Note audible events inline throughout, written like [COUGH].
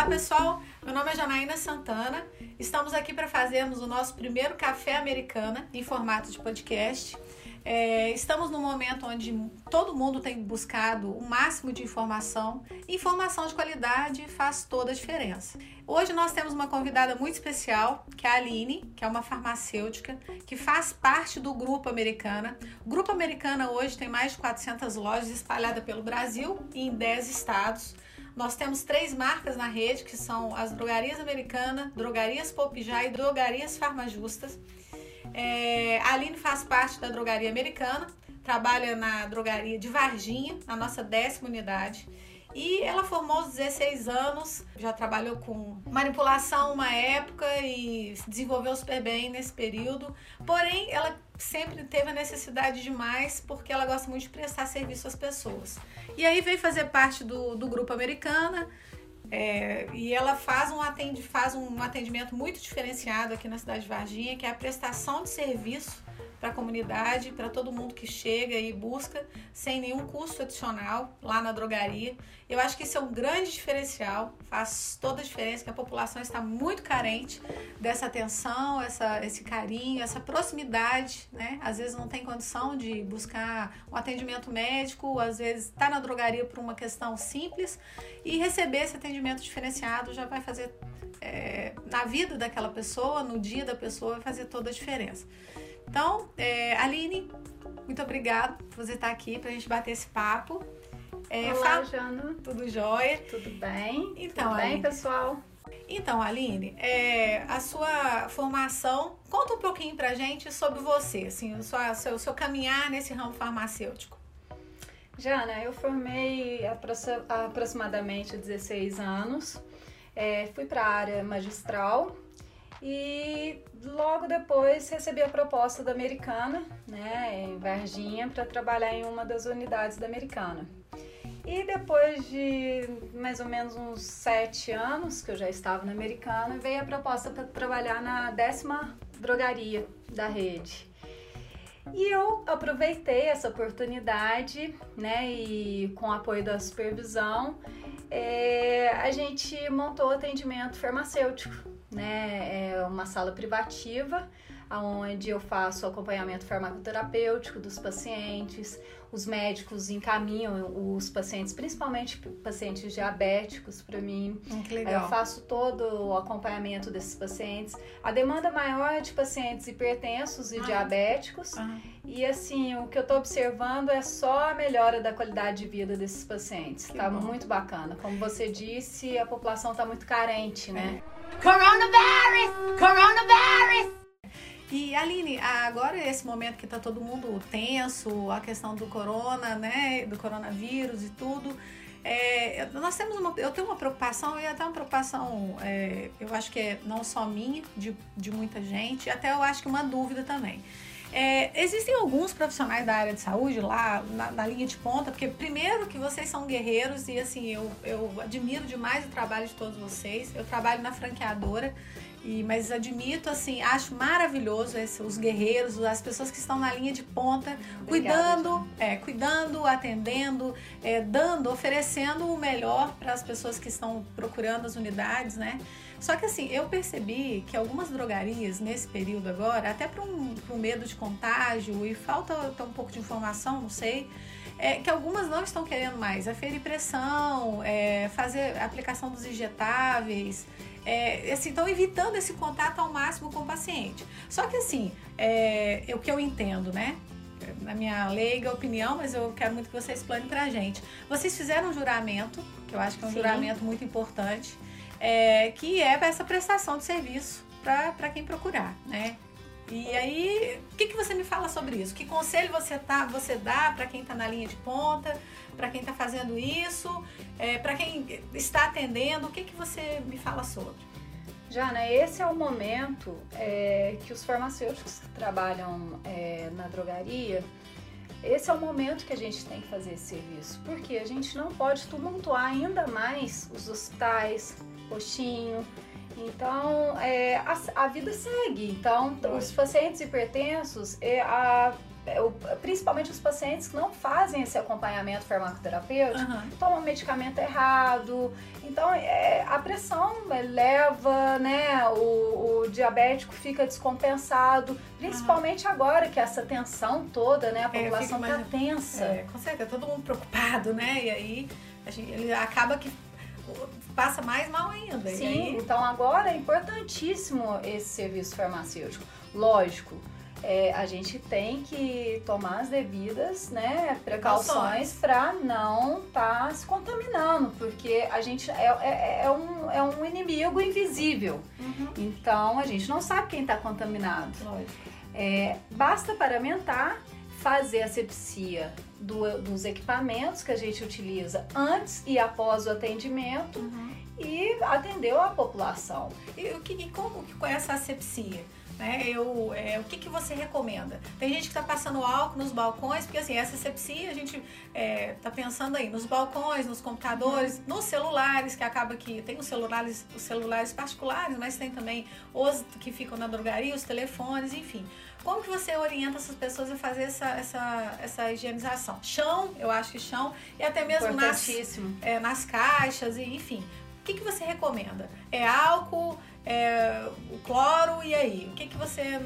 Olá pessoal, meu nome é Janaína Santana. Estamos aqui para fazermos o nosso primeiro café americana em formato de podcast. É, estamos num momento onde todo mundo tem buscado o máximo de informação. Informação de qualidade faz toda a diferença. Hoje nós temos uma convidada muito especial, que é a Aline, que é uma farmacêutica, que faz parte do Grupo Americana. O Grupo Americana hoje tem mais de 400 lojas espalhadas pelo Brasil e em 10 estados. Nós temos três marcas na rede, que são as Drogarias Americana, Drogarias Popijá e Drogarias Farmajustas. É, a Aline faz parte da drogaria americana, trabalha na drogaria de Varginha, na nossa décima unidade. E ela formou aos 16 anos, já trabalhou com manipulação uma época e se desenvolveu super bem nesse período. Porém, ela sempre teve a necessidade de mais porque ela gosta muito de prestar serviço às pessoas. E aí veio fazer parte do, do grupo Americana, é, e ela faz um, atend, faz um atendimento muito diferenciado aqui na cidade de Varginha, que é a prestação de serviço para a comunidade, para todo mundo que chega e busca sem nenhum custo adicional lá na drogaria. Eu acho que isso é um grande diferencial, faz toda a diferença, que a população está muito carente dessa atenção, essa, esse carinho, essa proximidade, né? Às vezes não tem condição de buscar um atendimento médico, às vezes está na drogaria por uma questão simples e receber esse atendimento diferenciado já vai fazer é, na vida daquela pessoa, no dia da pessoa, vai fazer toda a diferença. Então, é, Aline, muito obrigada por você estar aqui para a gente bater esse papo. É, Olá, fala... Jana. Tudo jóia? Tudo bem? Então, Tudo bem, Aline. pessoal? Então, Aline, é, a sua formação, conta um pouquinho pra gente sobre você, assim, o seu, seu, seu caminhar nesse ramo farmacêutico. Jana, eu formei aproximadamente 16 anos, é, fui para a área magistral, e logo depois recebi a proposta da Americana, né, em Varginha, para trabalhar em uma das unidades da Americana. E depois de mais ou menos uns sete anos que eu já estava na Americana, veio a proposta para trabalhar na décima drogaria da rede. E eu aproveitei essa oportunidade, né, e com o apoio da supervisão, é, a gente montou atendimento farmacêutico né? É uma sala privativa onde eu faço acompanhamento farmacoterapêutico dos pacientes, os médicos encaminham os pacientes, principalmente pacientes diabéticos, para mim. Hum, que legal. Eu faço todo o acompanhamento desses pacientes. A demanda maior é de pacientes hipertensos e ah. diabéticos. Ah. E assim, o que eu estou observando é só a melhora da qualidade de vida desses pacientes. Tá bom. muito bacana. Como você disse, a população está muito carente, né? É. Coronavirus! Coronavirus! E Aline, agora esse momento que tá todo mundo tenso, a questão do corona, né, do coronavírus e tudo, é, nós temos uma, eu tenho uma preocupação e até uma preocupação, é, eu acho que é não só minha, de, de muita gente, até eu acho que uma dúvida também. É, existem alguns profissionais da área de saúde lá na, na, linha de ponta, porque primeiro que vocês são guerreiros e assim, eu, eu admiro demais o trabalho de todos vocês. Eu trabalho na franqueadora, e, mas admito, assim, acho maravilhoso esse, os guerreiros, as pessoas que estão na linha de ponta, Obrigada, cuidando, é, cuidando, atendendo, é, dando, oferecendo o melhor para as pessoas que estão procurando as unidades, né? Só que assim, eu percebi que algumas drogarias nesse período agora, até para um, um, medo de contágio e falta um pouco de informação, não sei, é, que algumas não estão querendo mais aferir pressão, é, fazer aplicação dos injetáveis, é, assim, estão evitando esse contato ao máximo com o paciente. Só que assim, é, é o que eu entendo, né? Na minha leiga opinião, mas eu quero muito que você explane pra gente. Vocês fizeram um juramento, que eu acho que é um Sim. juramento muito importante é, que é essa prestação de serviço para quem procurar, né? E aí, o que, que você me fala sobre isso? Que conselho você, tá, você dá para quem está na linha de ponta, para quem está fazendo isso, é, para quem está atendendo? O que, que você me fala sobre? Jana, esse é o momento é, que os farmacêuticos que trabalham é, na drogaria, esse é o momento que a gente tem que fazer esse serviço, porque a gente não pode tumultuar ainda mais os hospitais, postinho. Então, é, a, a, vida segue. Então, os pacientes hipertensos, é, a, principalmente os pacientes que não fazem esse acompanhamento farmacoterapêutico, uhum. tomam medicamento errado. Então, é, a pressão eleva, né? O, o, diabético fica descompensado, principalmente uhum. agora que essa tensão toda, né? A é, população está tensa. É, com certeza, todo mundo preocupado, né? E aí gente, ele acaba que passa mais mal ainda. Sim, aí... então agora é importantíssimo esse serviço farmacêutico. Lógico, é, a gente tem que tomar as devidas né, precauções para não estar tá se contaminando, porque a gente é, é, é, um, é um inimigo invisível. Uhum. Então a gente não sabe quem está contaminado. É, basta paramentar, fazer a sepsia do, dos equipamentos que a gente utiliza antes e após o atendimento uhum. e atendeu a população. E, o que, como que é essa asepsia? Né? Eu, é, o que, que você recomenda? Tem gente que está passando álcool nos balcões, porque assim, essa sepsia a gente está é, tá pensando aí nos balcões, nos computadores, uhum. nos celulares, que acaba que tem os celulares, os celulares particulares, mas tem também os que ficam na drogaria, os telefones, enfim. Como que você orienta essas pessoas a fazer essa, essa, essa higienização? Chão, eu acho que chão, e até mesmo nas, é, nas caixas, e enfim. O que, que você recomenda? É álcool? é, o cloro, e aí? O que, que você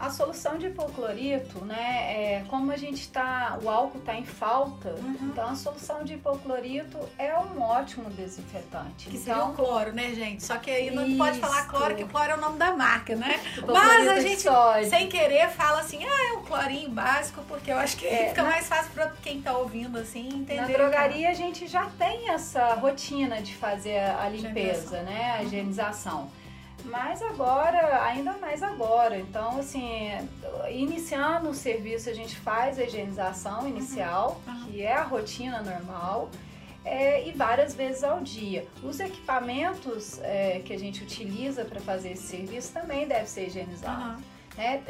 a solução de hipoclorito, né, é, como a gente está, o álcool está em falta, uhum. então a solução de hipoclorito é um ótimo desinfetante. Que então, seria o cloro, né, gente? Só que aí não isso. pode falar cloro, que cloro é o nome da marca, né? Mas a gente, sem querer, fala assim, ah, é um clorinho básico, porque eu acho que é, fica na... mais fácil para quem está ouvindo, assim, entender. Na drogaria a gente já tem essa rotina de fazer a limpeza, né, a higienização. Uhum. Mas agora, ainda mais agora. Então, assim, iniciando o serviço, a gente faz a higienização inicial, uhum. que é a rotina normal. É, e várias vezes ao dia. Os equipamentos é, que a gente utiliza para fazer esse serviço também deve ser higienizado. Uhum. É,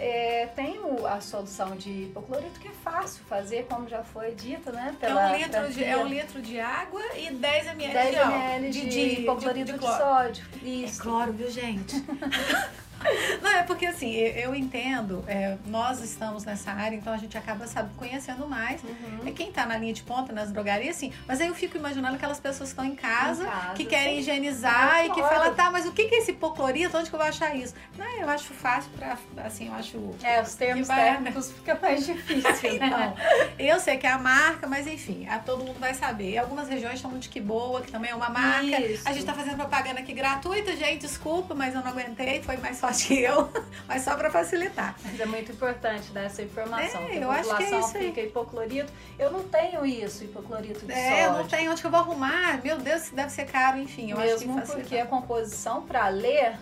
é, tem o, a solução de hipoclorito que é fácil fazer, como já foi dito, né? Pela, é, um litro de, é um litro de água e 10 ml 10 de, ml de, de, de hipoclorito de, de, de sódio. Isso. É cloro, viu, gente? [LAUGHS] [LAUGHS] Não, é porque assim, eu entendo, é, nós estamos nessa área, então a gente acaba sabe, conhecendo mais. Uhum. É quem tá na linha de ponta, nas drogarias, sim. Mas aí eu fico imaginando aquelas pessoas que estão em casa, em casa que querem sim. higienizar é, e que falam, tá, mas o que é esse hipoclorito? Onde que eu vou achar isso? Não, eu acho fácil pra, assim, eu acho... É, os termos vai... técnicos [LAUGHS] fica mais difícil, então, eu sei que é a marca, mas enfim, a, todo mundo vai saber. E algumas regiões chamam de que boa, que também é uma marca. Isso. A gente tá fazendo propaganda aqui gratuita, gente, desculpa, mas eu não aguentei, foi mais forte que eu, [LAUGHS] mas só para facilitar. Mas é muito importante dar essa informação. É, eu acho que é isso fica hipoclorito. Eu não tenho isso, hipoclorito de é, sódio. É, eu não tenho onde que eu vou arrumar. Meu Deus, deve ser caro, enfim. Eu Mesmo acho que porque a composição para ler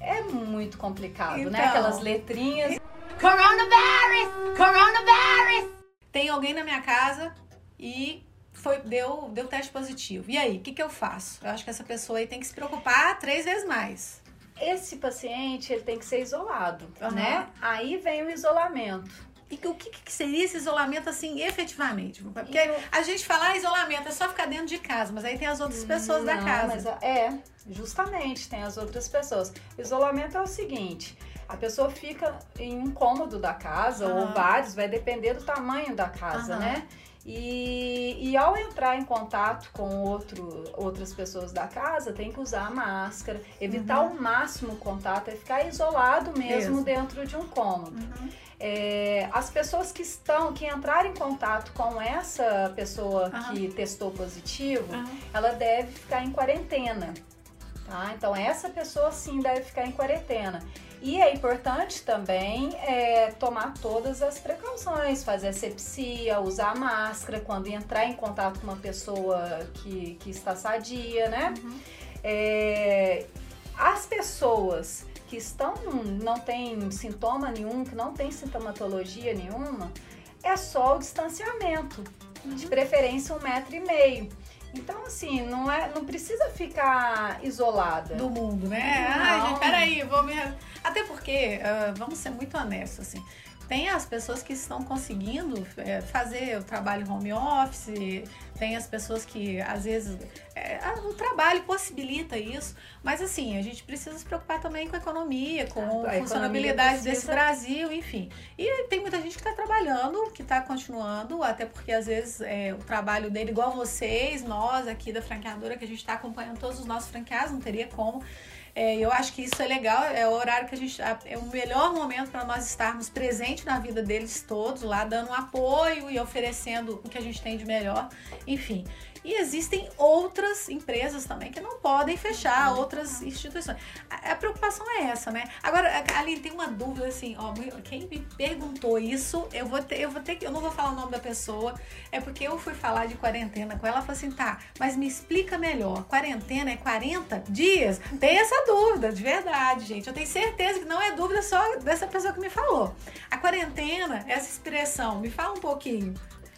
é muito complicado, né? então, né? Aquelas letrinhas. Coronavirus! Coronavirus! Tem alguém na minha casa e foi, deu, deu teste positivo. E aí, o que, que eu faço? Eu acho que essa pessoa aí tem que se preocupar três vezes mais esse paciente ele tem que ser isolado, uhum. né? Aí vem o isolamento. E o que, que, seria esse isolamento, assim, efetivamente? Porque eu... a gente fala ah, isolamento é só ficar dentro de casa, mas aí tem as outras pessoas Não, da casa. É, justamente, tem as outras pessoas. Isolamento é o seguinte: a pessoa fica em um cômodo da casa, ou vários, vai depender do tamanho da casa, né? E, e ao entrar em contato com outro, outras pessoas da casa, tem que usar a máscara, evitar uhum. o máximo o contato, é ficar isolado mesmo Isso. dentro de um cômodo. Uhum. É, as pessoas que estão, que entrarem em contato com essa pessoa uhum. que testou positivo, ela deve ficar em quarentena. Tá? Então, essa pessoa sim deve ficar em quarentena. E é importante também é, tomar todas as precauções, fazer asepsia, usar máscara quando entrar em contato com uma pessoa que, que está sadia, né? Uhum. É, as pessoas que estão, não tem sintoma nenhum, que não tem sintomatologia nenhuma, é só o distanciamento, uhum. de preferência um metro e meio. Então, assim, não, é, não precisa ficar isolada. Do mundo, né? Não. Ai, gente, peraí, vou me. Até porque, uh, vamos ser muito honestos, assim. Tem as pessoas que estão conseguindo é, fazer o trabalho home office, tem as pessoas que às vezes é, o trabalho possibilita isso, mas assim, a gente precisa se preocupar também com a economia, com a, a funcionabilidade precisa... desse Brasil, enfim. E tem muita gente que está trabalhando, que está continuando, até porque às vezes é, o trabalho dele, igual vocês, nós aqui da franqueadora, que a gente está acompanhando todos os nossos franqueados, não teria como. É, eu acho que isso é legal, é o horário que a gente. É o melhor momento para nós estarmos presentes na vida deles todos, lá dando apoio e oferecendo o que a gente tem de melhor. Enfim. E existem outras empresas também que não podem fechar, outras instituições. A, a preocupação é essa, né? Agora, ali tem uma dúvida assim, ó, quem me perguntou isso, eu vou ter, eu vou ter que, eu não vou falar o nome da pessoa, é porque eu fui falar de quarentena com ela, ela falou assim, tá, mas me explica melhor, quarentena é 40 dias? Tem essa dúvida, de verdade, gente. Eu tenho certeza que não é dúvida só dessa pessoa que me falou. A quarentena, essa expressão, me fala um pouquinho.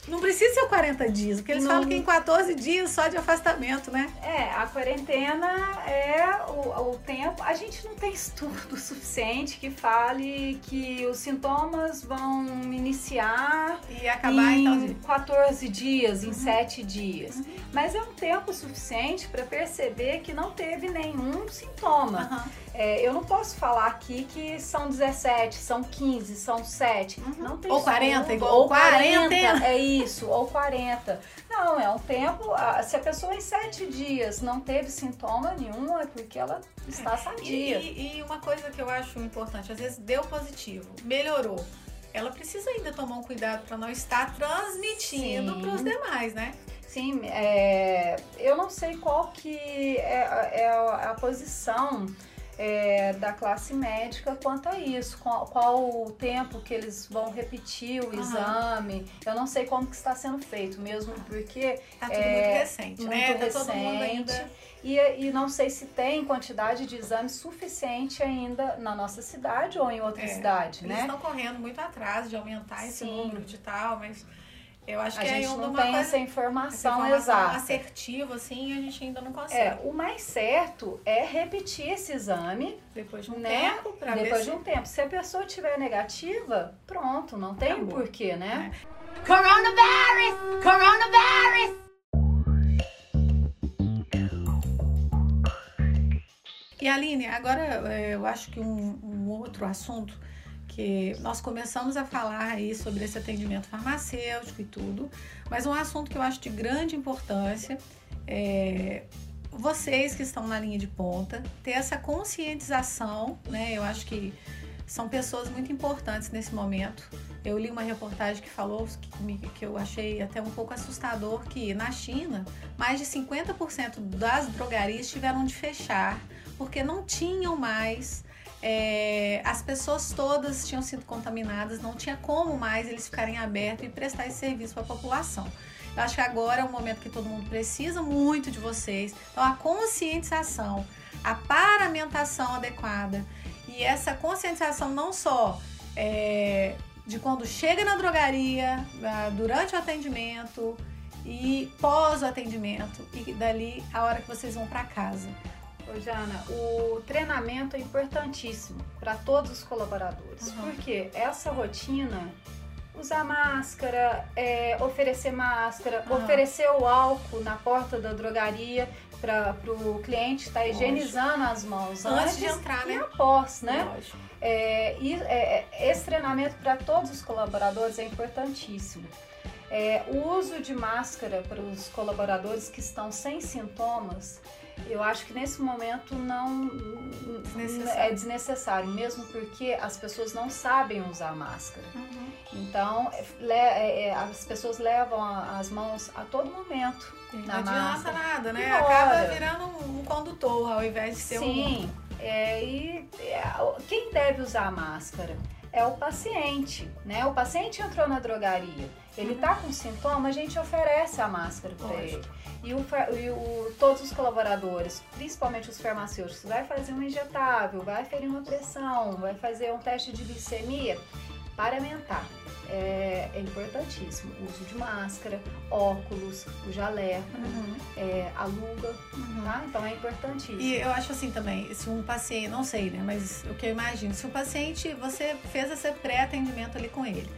Não precisa ser 40 dias, porque eles não. falam que em 14 dias só de afastamento, né? É, a quarentena é o, o tempo. A gente não tem estudo [LAUGHS] suficiente que fale que os sintomas vão iniciar e acabar em então, 14 dias, em uhum. 7 dias. Uhum. Mas é um tempo suficiente para perceber que não teve nenhum sintoma. Uhum. É, eu não posso falar aqui que são 17, são 15, são 7. Uhum. Não tem ou 40, igual ou 40. 40. É isso, ou 40. Não, é um tempo. Se a pessoa em 7 dias não teve sintoma nenhum, é porque ela está sadia. E, e, e uma coisa que eu acho importante, às vezes deu positivo, melhorou ela precisa ainda tomar um cuidado para não estar transmitindo para os demais, né? Sim, é, eu não sei qual que é, é a, a posição é, da classe médica quanto a isso, qual, qual, o tempo que eles vão repetir o uhum. exame. Eu não sei como que está sendo feito, mesmo porque tá tudo é, muito recente, muito né? Tá recente. Ainda... E, e não sei se tem quantidade de exames suficiente ainda na nossa cidade ou em outra é, cidade, eles né? estão correndo muito atrás de aumentar esse Sim. número de tal, mas eu acho que a é gente não tem essa informação, informação exata. assertiva, assim, a gente ainda não consegue. É, o mais certo é repetir esse exame. Depois de um né? tempo, pra Depois de um tempo. Se a pessoa tiver negativa, pronto, não tem Acabou. porquê, né? É. Coronavirus! Coronavirus! E Aline, agora é, eu acho que um, um outro assunto que nós começamos a falar aí sobre esse atendimento farmacêutico e tudo, mas um assunto que eu acho de grande importância é vocês que estão na linha de ponta ter essa conscientização, né? Eu acho que são pessoas muito importantes nesse momento. Eu li uma reportagem que falou que eu achei até um pouco assustador que na China mais de 50% das drogarias tiveram de fechar porque não tinham mais é, as pessoas todas tinham sido contaminadas, não tinha como mais eles ficarem abertos e prestar esse serviço para a população. Eu acho que agora é um momento que todo mundo precisa muito de vocês. Então, a conscientização, a paramentação adequada e essa conscientização não só é, de quando chega na drogaria, durante o atendimento e pós o atendimento e dali a hora que vocês vão para casa. Ô, Jana, o treinamento é importantíssimo para todos os colaboradores, uhum. porque essa rotina, usar máscara, é, oferecer máscara, uhum. oferecer o álcool na porta da drogaria para o cliente estar tá higienizando as mãos antes, antes, de entrar, né? E após, né? Lógico. É, e, é, é esse treinamento para todos os colaboradores é importantíssimo. É, o uso de máscara para os colaboradores que estão sem sintomas eu acho que nesse momento não desnecessário. é desnecessário, mesmo porque as pessoas não sabem usar máscara. Uhum. Então, le, é, é, as pessoas levam as mãos a todo momento. Não adianta máscara. nada, né? Acaba virando um condutor ao invés de ser Sim, um. Sim. É, e é, quem deve usar a máscara? É o paciente, né? O paciente entrou na drogaria, ele uhum. tá com sintoma, a gente oferece a máscara para ele. E, o, e o, todos os colaboradores, principalmente os farmacêuticos, vai fazer um injetável, vai ferir uma pressão, vai fazer um teste de glicemia, paramentar. é, é, importantíssimo. O uso de máscara, óculos, o jaleco, uhum. é, a luva, uhum. tá? Então é importantíssimo. E eu acho assim também, se um paciente, não sei, né? Mas o que eu imagino, se o paciente, você fez esse pré-atendimento ali com ele,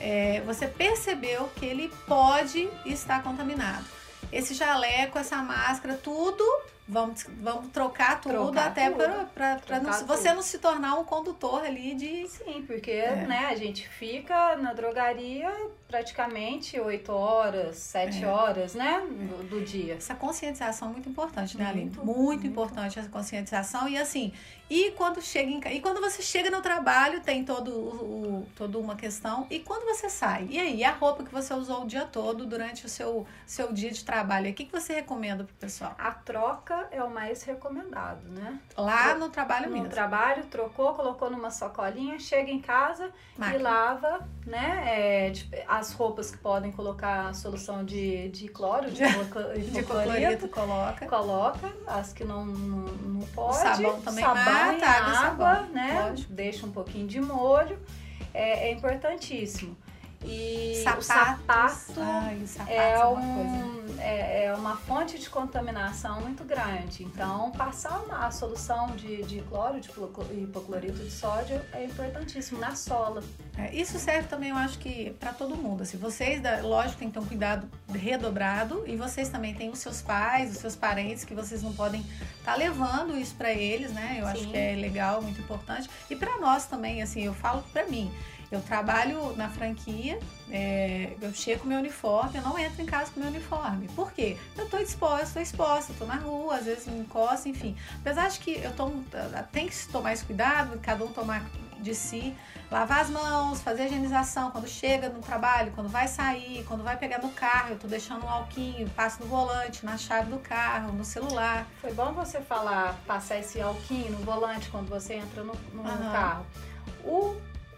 é, você percebeu que ele pode estar contaminado. Esse jaleco, essa máscara, tudo Vamos, vamos trocar tudo trocar até para você não se tornar um condutor ali de. Sim, porque é. né, a gente fica na drogaria praticamente 8 horas, 7 é. horas, né? Do, do, dia. Essa conscientização é muito importante, né, Aline? Muito, muito, muito, importante essa conscientização. E assim, e quando chega em, e quando você chega no trabalho, tem todo o, o, toda uma questão. E quando você sai? E aí, a roupa que você usou o dia todo durante o seu, seu dia de trabalho? O que, que você recomenda pro pessoal? A troca é o mais recomendado, né? Lá no trabalho no mesmo. No trabalho, trocou, colocou numa sacolinha, chega em casa Máquina. e lava, né? É, as roupas que podem colocar a solução de, de cloro, de, [LAUGHS] de clorito, coloca. Coloca. As que não, não, não pode. O sabão também sabão mata, água, água né? Lógico. Deixa um pouquinho de molho. É, é importantíssimo. E Sapatos. o sapato, Ai, sapato é, é, um, é, é, uma fonte de contaminação muito grande. Então, passar uma, a solução de, de cloro, de hipoclorito de sódio é importantíssimo na sola. É, isso serve também, eu acho que para todo mundo. Assim, vocês, lógico, tem que ter um cuidado redobrado e vocês também têm os seus pais, os seus parentes que vocês não podem estar tá levando isso para eles, né? Eu Sim. acho que é legal, muito importante. E para nós também, assim, eu falo para mim. Eu trabalho na franquia, é, eu chego com meu uniforme, eu não entro em casa com meu uniforme. Por quê? Eu tô exposta, estou exposta, tô na rua, às vezes me encosto, enfim. Apesar de que eu tomo, tem que tomar esse cuidado, cada um tomar de si, lavar as mãos, fazer a higienização quando chega no trabalho, quando vai sair, quando vai pegar no carro, eu tô deixando um alquinho, passo no volante, na chave do carro, no celular. Foi bom você falar, passar esse alquinho no volante quando você entra no, no uhum. carro. O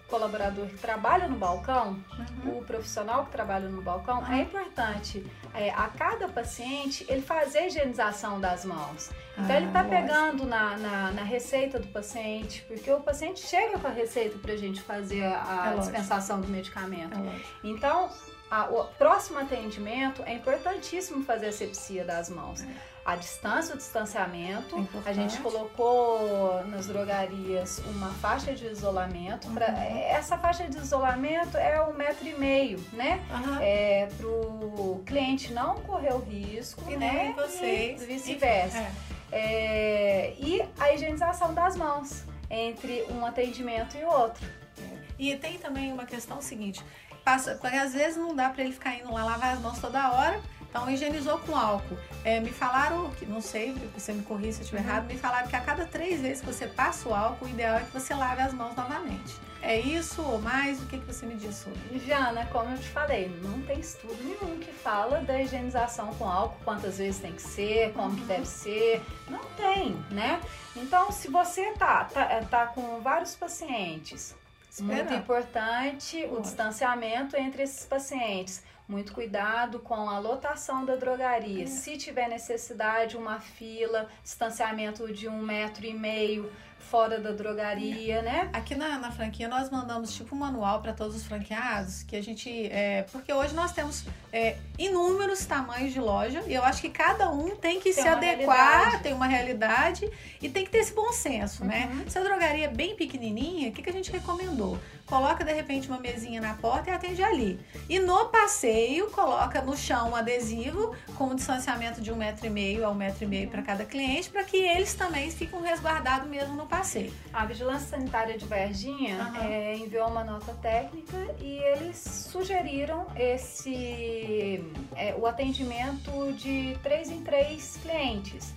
colaborador que trabalha no balcão, uhum. o profissional que trabalha no balcão, uhum. é importante é, a cada paciente ele fazer a higienização das mãos. Então ah, ele está pegando na, na, na, receita do paciente, porque o paciente chega com a receita para a gente fazer a, é dispensação do medicamento. É então, a, o próximo atendimento é importantíssimo fazer a sepsia das mãos. É a distância, o distanciamento. É a gente colocou nas drogarias uma faixa de isolamento. Pra, uhum. Essa faixa de isolamento é um metro e meio, né? Uhum. É, para o cliente não correr o risco, e né? Vocês. E vice-versa. É. É, e a higienização das mãos entre um atendimento e outro. É. E tem também uma questão seguinte, passa, porque às vezes não dá para ele ficar indo lá lavar as mãos toda hora então, higienizou com álcool. É, me falaram, que não sei, você me corrija se eu estiver uhum. errado, me falaram que a cada três vezes que você passa o álcool, o ideal é que você lave as mãos novamente. É isso ou mais? O que, que você me diz sobre? Jana, como eu te falei, não tem estudo nenhum que fala da higienização com álcool, quantas vezes tem que ser, como uhum. que deve ser. Não tem, né? Então, se você tá, tá, tá com vários pacientes, muito importante o distanciamento entre esses pacientes muito cuidado com a lotação da drogaria. É. Se tiver necessidade, uma fila, distanciamento de um metro e meio fora da drogaria, né? Aqui na, na franquia nós mandamos tipo um manual para todos os franqueados que a gente. É, porque hoje nós temos é, inúmeros tamanhos de loja e eu acho que cada um tem que tem se adequar, realidade. tem uma realidade e tem que ter esse bom senso, né? uhum. né? Se a drogaria é bem pequenininha, o que, que a gente recomendou? Coloca de repente uma mesinha na porta e atende ali. E no passeio, coloca no chão um adesivo com um distanciamento de um metro e meio a um metro e meio para cada cliente, para que eles também fiquem resguardados mesmo no passeio. A Vigilância Sanitária de Varginha uhum. é, enviou uma nota técnica e eles sugeriram esse é, o atendimento de três em três clientes.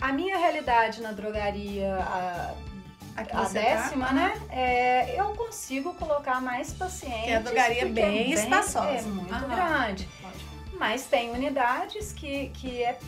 A minha realidade na drogaria, a, a tá? décima, tá? né? É, eu consigo colocar mais pacientes. Que a drogaria é bem, espaçosa. É muito Aham. grande. Mas tem unidades que, que é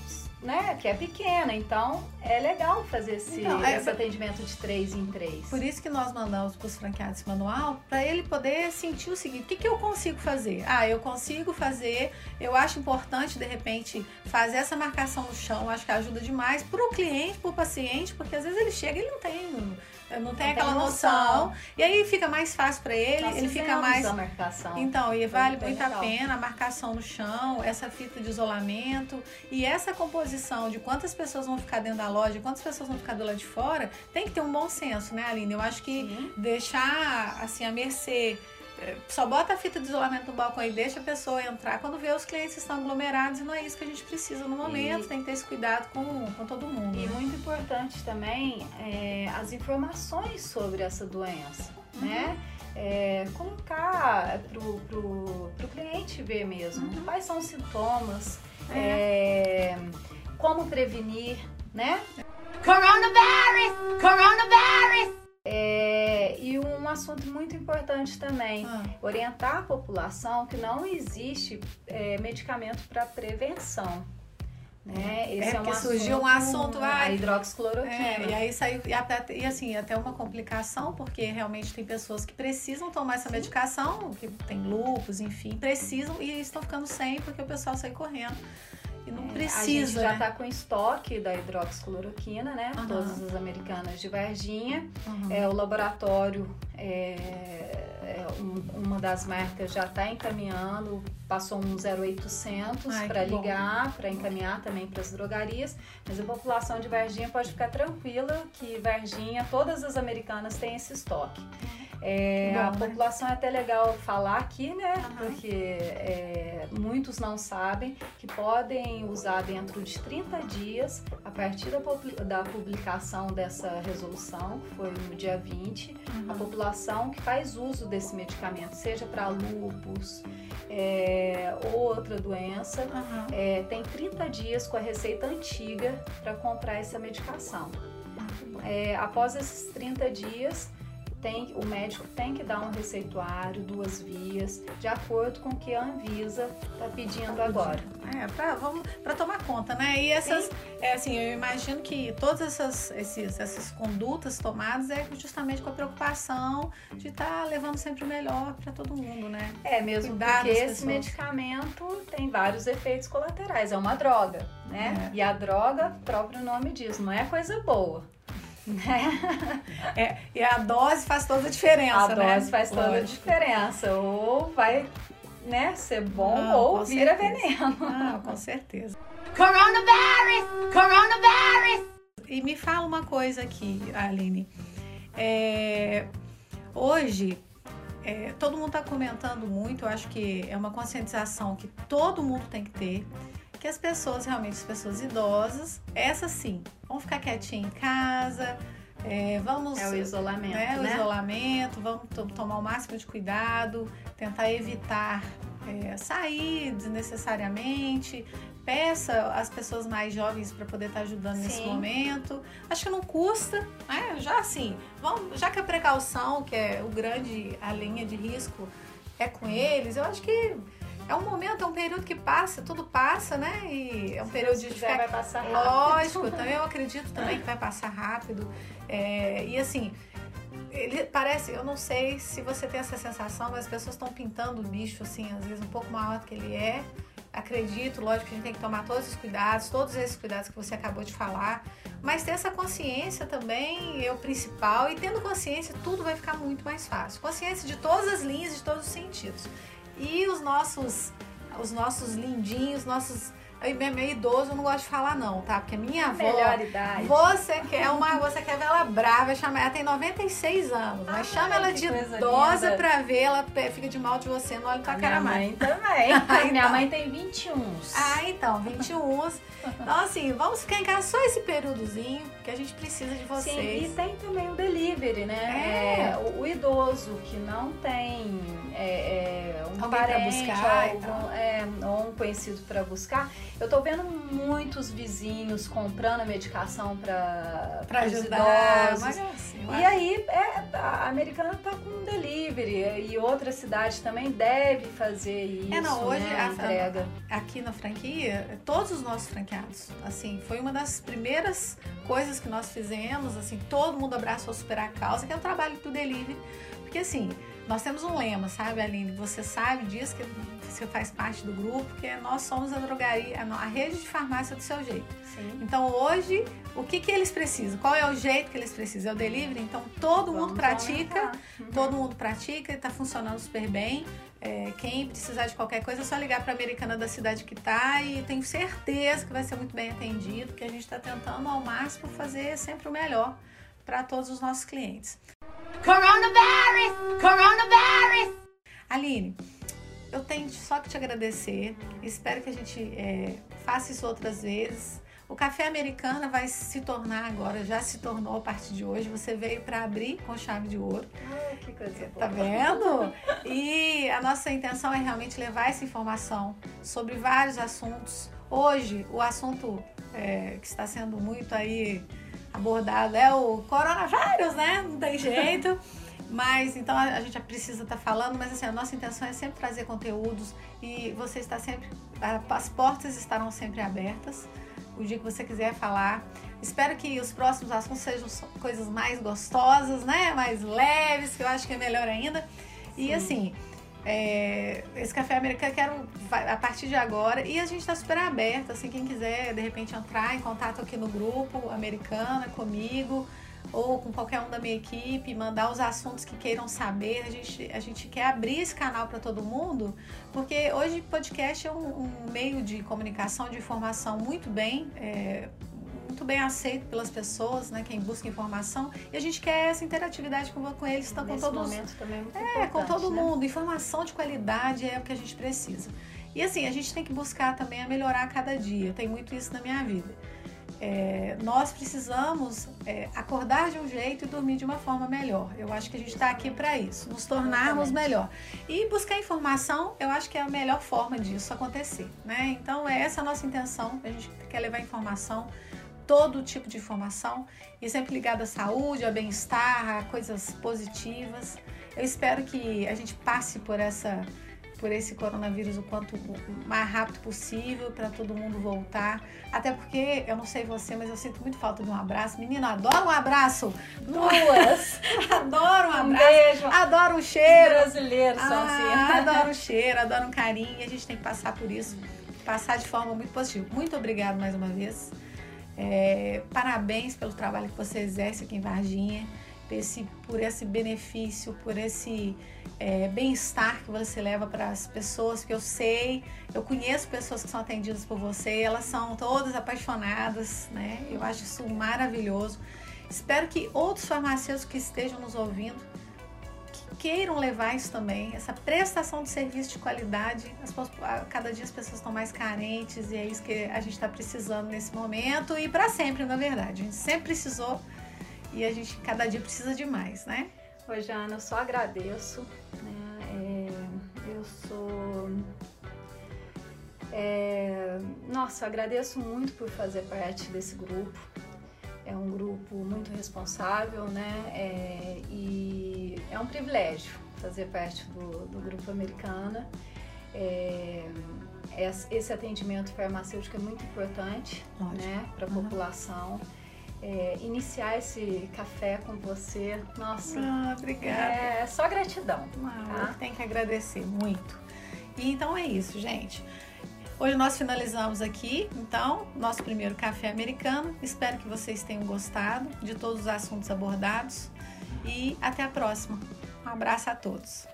né, que é pequena, então é legal fazer esse, Então, é- esse atendimento de três em três. Por isso que nós mandamos para os franqueados esse manual, para ele poder sentir o seguinte: o que, que eu consigo fazer? Ah, eu consigo fazer, eu acho importante, de repente, fazer essa marcação no chão, acho que ajuda demais para o cliente, para o paciente, porque às vezes ele chega e ele não tem. Não tem Não tem aquela noção. noção. E aí fica mais fácil para ele, Nós ele fica fizemos mais. a marcação. Então, e vale bem muito a pena a marcação no chão, essa fita de isolamento e essa composição de quantas pessoas vão ficar dentro da loja, quantas pessoas vão ficar do lado de fora, tem que ter um bom senso, né, Aline? Eu acho que Sim. deixar assim a mercê. Só bota a fita de isolamento no balcão e deixa a pessoa entrar quando vê os clientes estão aglomerados e não é isso que a gente precisa no momento. E- Tem que ter esse cuidado com, com todo mundo. E né? muito importante também é, as informações sobre essa doença, Uhum. né? É, colocar pro, pro, pro cliente ver mesmo Uhum. quais são os sintomas, é, como prevenir, né? Coronavirus! Coronavirus! É, e um assunto muito importante também, Ah, orientar a população que não existe é, medicamento para prevenção. Né? Esse É, porque surgiu um assunto, a hidroxicloroquina. É, e aí saiu, e, até, e assim, até uma complicação, porque realmente tem pessoas que precisam tomar essa medicação, que tem lupus, enfim, precisam e estão ficando sem porque o pessoal sai correndo. Não É, a gente precisa, já né? está com estoque da hidroxicloroquina, né? Aham. Todas as americanas de Varginha. Uhum. É, o laboratório, é, é, um- uma das marcas já está encaminhando, passou um 0800 Ai, para ligar, para encaminhar também para as drogarias. Mas a população de Varginha pode ficar tranquila que Varginha, todas as americanas têm esse estoque. É, Bom, a né? população é até legal falar aqui, né? Aham. Porque é, muitos não sabem que podem usar dentro de 30 dias, a partir da, publi- da publicação dessa resolução, que foi no dia 20, a Uhum. população que faz uso desse medicamento, seja para lupus é, ou outra doença, Uhum. é, tem 30 dias com a receita antiga para comprar essa medicação. É, após esses 30 dias, tem, o médico tem que dar um receituário, duas vias, de acordo com o que a Anvisa está pedindo agora. É, pra tomar conta, né? E essas, é assim, eu imagino que todas essas, esses, essas condutas tomadas é justamente com a preocupação de estar levando sempre o melhor para todo mundo, né? É, mesmo Cuidar porque esse pessoas. medicamento tem vários efeitos colaterais, é uma droga, né? É. E a droga, o próprio nome diz, não é coisa boa. Né? [LAUGHS] É, e a dose faz toda a diferença, a né? dose faz toda a Lógico. diferença. Ou vai né, ser bom Não, ou vira certeza. veneno. Ah, com certeza. Coronavirus! Coronavirus! E me fala uma coisa aqui, Aline. É, hoje, é, todo mundo está comentando muito, eu acho que é uma conscientização que todo mundo tem que ter, que as pessoas, realmente, as pessoas idosas, essas sim, vão ficar quietinhas em casa, é, vamos... É o isolamento, né, o né? isolamento, vamos to- tomar o máximo de cuidado, tentar evitar é, sair desnecessariamente. Peça às pessoas mais jovens para poder estar ajudando nesse Sim. momento. Acho que não custa, né? Já assim, vamos, já que a precaução, que é o grande, a linha de risco, é com eles, eu acho que é um momento, é um período que passa, tudo passa, né? E é um período Se de quiser, vai passar rápido. Lógico, [LAUGHS] também eu acredito também que vai passar rápido. É, e assim, ele parece, eu não sei se você tem essa sensação, mas as pessoas estão pintando o bicho assim, às vezes um pouco maior do que ele é. Acredito, lógico que a gente tem que tomar todos os cuidados, todos esses cuidados que você acabou de falar, mas ter essa consciência também é o principal e tendo consciência tudo vai ficar muito mais fácil. Consciência de todas as linhas, de todos os sentidos. E os nossos, os nossos lindinhos, nossos Aí, meio idoso, eu não gosto de falar não, tá? Porque minha avó, Melhor idade. você quer uma, você quer ver ela brava, chama ela tem 96 anos, mas Ai, chama ela de idosa linda. pra ver, ela fica de mal de você, não olha tua A cara mais. mãe também. [LAUGHS] minha mãe tem 21. Ah, então, 21. Então, assim, vamos ficar em casa só esse períodozinho, que a gente precisa de Sim, vocês. e tem também o delivery, né? É. É, o, o idoso que não tem é, é, um Alguém parente buscar ou, algum- é, ou um conhecido para buscar, Eu tô vendo muitos vizinhos comprando a medicação para ajudar. idosos. Mas, assim, eu E aí, é, a americana tá com delivery e outras cidades também devem fazer isso, É, não, hoje né, a entrega. aqui na franquia, todos os nossos franqueados, assim, foi uma das primeiras coisas que nós fizemos, assim, todo mundo abraçou super a causa, que é o trabalho do delivery, porque assim, nós temos um lema, sabe, Aline? Você sabe disso, que você faz parte do grupo, que nós somos a drogaria, a rede de farmácia do seu jeito. Sim. Então hoje, o que, que eles precisam? Qual é o jeito que eles precisam? É o delivery? Então todo mundo Vamos pratica, aumentar. Uhum. todo mundo pratica e tá funcionando super bem. É, quem precisar de qualquer coisa é só ligar para a americana da cidade que tá e tenho certeza que vai ser muito bem atendido, porque a gente está tentando ao máximo fazer sempre o melhor para todos os nossos clientes. Coronavirus! Coronavirus! Aline, eu tenho só que te agradecer. Espero que a gente é, faça isso outras vezes. O Café Americana vai se tornar agora, já se tornou a partir de hoje. Você veio para abrir com chave de ouro. Ah, que coisa boa. Tá vendo? E a nossa intenção é realmente levar essa informação sobre vários assuntos. Hoje, o assunto é, que está sendo muito aí abordado é o coronavírus, né? Não tem jeito. Mas então a gente precisa estar falando, mas assim, a nossa intenção é sempre trazer conteúdos e você está sempre. As portas estarão sempre abertas. O dia que você quiser falar. Espero que os próximos assuntos sejam coisas mais gostosas, né? Mais leves, que eu acho que é melhor ainda. E Sim. assim, é, esse café americano eu quero a partir de agora. E a gente está super aberto, assim, quem quiser de repente entrar em contato aqui no grupo americana comigo ou com qualquer um da minha equipe, mandar os assuntos que queiram saber. A gente, a gente quer abrir esse canal para todo mundo, porque hoje podcast é um, um meio de comunicação, de informação muito bem. é, muito bem aceito pelas pessoas, né? Quem busca informação. E a gente quer essa interatividade com, com eles, então, com todos, também é é, com todo né? mundo. Informação de qualidade é o que a gente precisa. E assim, a gente tem que buscar também a melhorar a cada dia. Eu tenho muito isso na minha vida. É, nós precisamos é, acordar de um jeito e dormir de uma forma melhor. Eu acho que a gente está aqui para isso, nos tornarmos Exatamente. melhor. E buscar informação, eu acho que é a melhor forma disso acontecer. Né? Então, é essa a nossa intenção. A gente quer levar informação, todo tipo de informação, e sempre ligado à saúde, ao bem-estar, a coisas positivas. Eu espero que a gente passe por essa por esse coronavírus o quanto o mais rápido possível para todo mundo voltar. Até porque eu não sei você, mas eu sinto muito falta de um abraço. Menino, adoro um abraço. Duas! [LAUGHS] Adoro um um abraço. beijo! Adoro um Os cheiro. brasileiros são Ah, assim. [LAUGHS] adoro um [LAUGHS] cheiro, adoro um carinho. E a gente tem que passar por isso, passar de forma muito positiva. Muito obrigado mais uma vez. É, parabéns pelo trabalho que você exerce aqui em Varginha, esse, por esse benefício, por esse é, bem-estar que você leva para as pessoas, que eu sei, eu conheço pessoas que são atendidas por você, elas são todas apaixonadas, né? Eu acho isso maravilhoso. Espero que outros farmacêuticos que estejam nos ouvindo que queiram levar isso também, essa prestação de serviço de qualidade. As cada dia as pessoas estão mais carentes e é isso que a gente está precisando nesse momento e para sempre, na verdade. A gente sempre precisou e a gente cada dia precisa de mais, né? Ô, Jana, eu só agradeço. né? É, eu sou. é, nossa, eu agradeço muito por fazer parte desse grupo. É um grupo muito responsável, né? É, e é um privilégio fazer parte do, do grupo americana. É, es- esse atendimento farmacêutico é muito importante Lógico. né, para a Uhum. população. É, iniciar esse café com você, nossa, Ah, obrigada. é só gratidão. Ah, Tá? Tem que agradecer muito. E então é isso, gente. Hoje nós finalizamos aqui, então, nosso primeiro café americano. Espero que vocês tenham gostado de todos os assuntos abordados e até a próxima. Um abraço a todos.